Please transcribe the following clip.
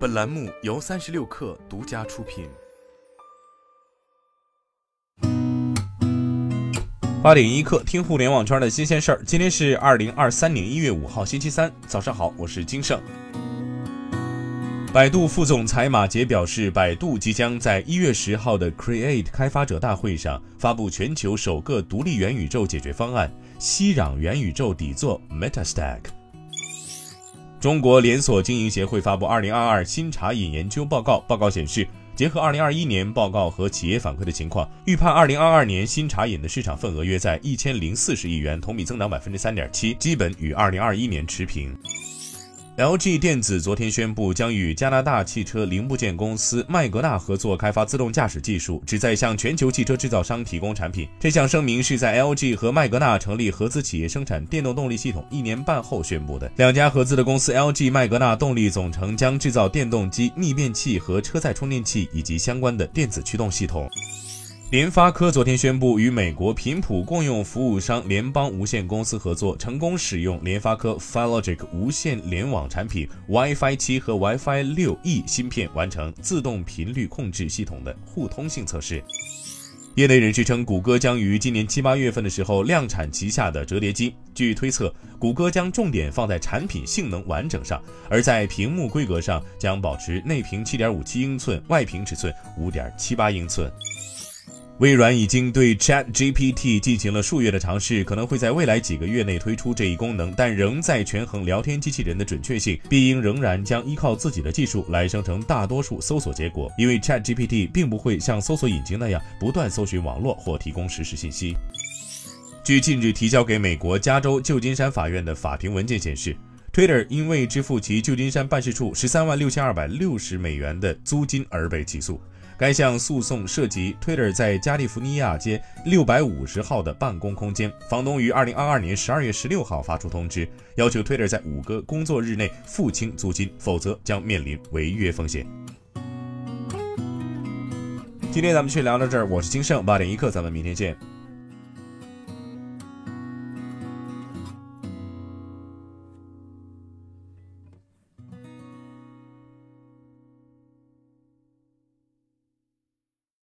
本栏目由三十六氪独家出品。八点一刻，听互联网圈的新鲜事儿。今天是二零二三年一月五号，星期三，早上好，我是金盛。百度副总裁马杰表示，百度即将在一月十号的 Create 开发者大会上发布全球首个独立元宇宙解决方案——熙壤元宇宙底座 MetaStack。中国连锁经营协会发布二零二二新茶饮研究报告，报告显示，结合二零二一年报告和企业反馈的情况，预判二零二二年新茶饮的市场份额约在一千零四十亿元，同比增长百分之三点七，基本与二零二一年持平。LG 电子昨天宣布，将与加拿大汽车零部件公司麦格纳合作开发自动驾驶技术，旨在向全球汽车制造商提供产品。这项声明是在 LG 和麦格纳成立合资企业生产电动动力系统一年半后宣布的。两家合资的公司 LG 麦格纳动力总成将制造电动机、逆变器和车载充电器以及相关的电子驱动系统。联发科昨天宣布与美国频谱共用服务商联邦无线公司合作，成功使用联发科 Filogic 无线联网产品 WiFi 七和 WiFi 六 E 芯片，完成自动频率控制系统的互通性测试。业内人士称，谷歌将于今年七八月份的时候量产旗下的折叠机。据推测，谷歌将重点放在产品性能完整上，而在屏幕规格上将保持内屏七点五七英寸，外屏尺寸五点七八英寸。微软已经对 Chat GPT 进行了数月的尝试，可能会在未来几个月内推出这一功能，但仍在权衡聊天机器人的准确性，必应仍然将依靠自己的技术来生成大多数搜索结果，因为 Chat GPT 并不会像搜索引擎那样不断搜寻网络或提供实时信息。据近日提交给美国加州旧金山法院的法庭文件显示，Twitter 因未支付其旧金山办事处十三万六千二百六十美元的租金而被起诉。该项诉讼涉及 Twitter 在加利福尼亚街六百五十号的办公空间，房东于二零二二年十二月十六号发出通知，要求 Twitter 在五个工作日内付清租金，否则将面临违约风险。今天咱们去聊到这儿，我是金盛八点一刻，咱们明天见。